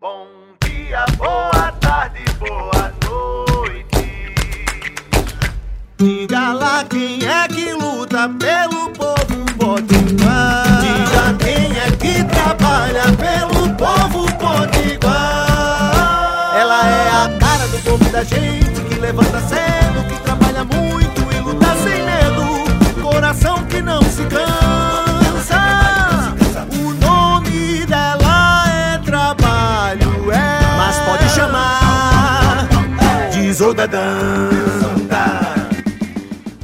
Bom dia, boa tarde, boa noite. Diga lá quem é que luta pelo povo potiguar. Diga quem é que trabalha pelo povo potiguar. Ela é a cara do povo da gente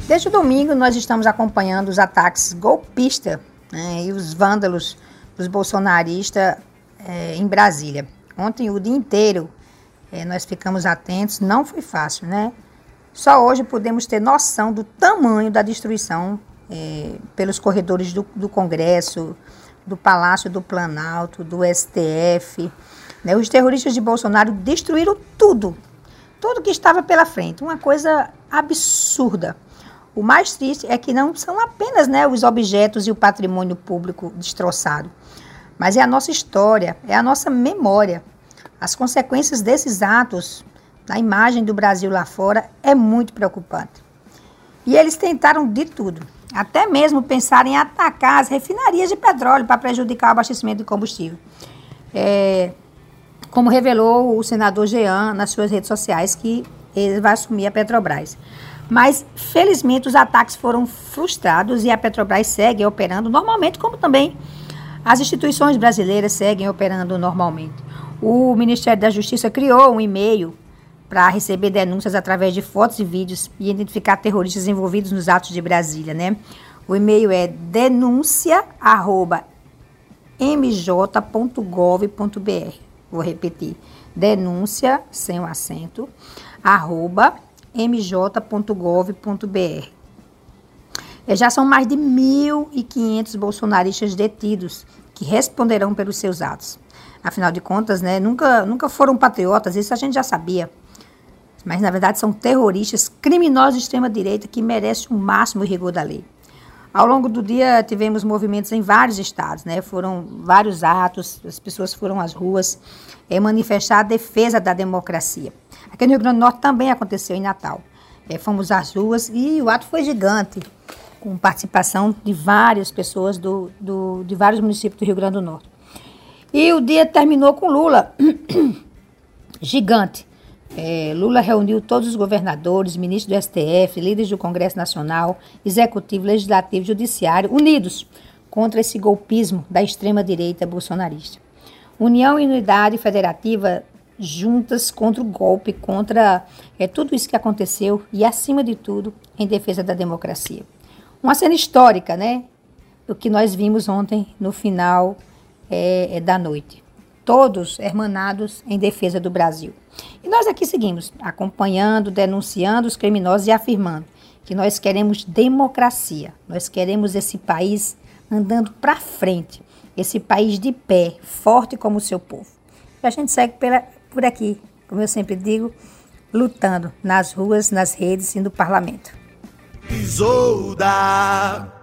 Desde o domingo, nós estamos acompanhando os ataques golpistas né, e os vândalos dos bolsonaristas eh, em Brasília. Ontem, o dia inteiro, eh, nós ficamos atentos, não foi fácil, né? Só hoje podemos ter noção do tamanho da destruição eh, pelos corredores do, do Congresso, do Palácio do Planalto, do STF. né? Os terroristas de Bolsonaro destruíram tudo, tudo que estava pela frente. Uma coisa absurda. O mais triste é que não são apenas né, os objetos e o patrimônio público destroçado, mas é a nossa história, é a nossa memória. As consequências desses atos na imagem do Brasil lá fora é muito preocupante. E eles tentaram de tudo, até mesmo pensar em atacar as refinarias de petróleo para prejudicar o abastecimento de combustível. É, como revelou o senador Jean nas suas redes sociais, que ele vai assumir a Petrobras. Mas, felizmente, os ataques foram frustrados e a Petrobras segue operando normalmente, como também as instituições brasileiras seguem operando normalmente. O Ministério da Justiça criou um e-mail para receber denúncias através de fotos e vídeos e identificar terroristas envolvidos nos atos de Brasília, né? O e-mail é denuncia@mj.gov.br. Vou repetir: denúncia sem o acento arroba mj.gov.br. É, já são mais de 1.500 bolsonaristas detidos que responderão pelos seus atos. Afinal de contas, né, nunca, nunca foram patriotas, isso a gente já sabia. Mas, na verdade, são terroristas, criminosos de extrema-direita que merecem o máximo rigor da lei. Ao longo do dia, tivemos movimentos em vários estados, né? Foram vários atos, as pessoas foram às ruas é, manifestar a defesa da democracia. Aqui no Rio Grande do Norte também aconteceu em Natal. É, fomos às ruas e o ato foi gigante, com participação de várias pessoas do, do, de vários municípios do Rio Grande do Norte. E o dia terminou com Lula, gigante. É, Lula reuniu todos os governadores, ministros do STF, líderes do Congresso Nacional, Executivo, Legislativo e Judiciário, unidos contra esse golpismo da extrema-direita bolsonarista. União e unidade federativa juntas contra o golpe, contra é, tudo isso que aconteceu e, acima de tudo, em defesa da democracia. Uma cena histórica, né? O que nós vimos ontem no final é, é da noite. Todos hermanados em defesa do Brasil. E nós aqui seguimos acompanhando, denunciando os criminosos e afirmando que nós queremos democracia, nós queremos esse país andando para frente, esse país de pé, forte como o seu povo. E a gente segue pela, por aqui, como eu sempre digo, lutando nas ruas, nas redes e no parlamento. Isolda.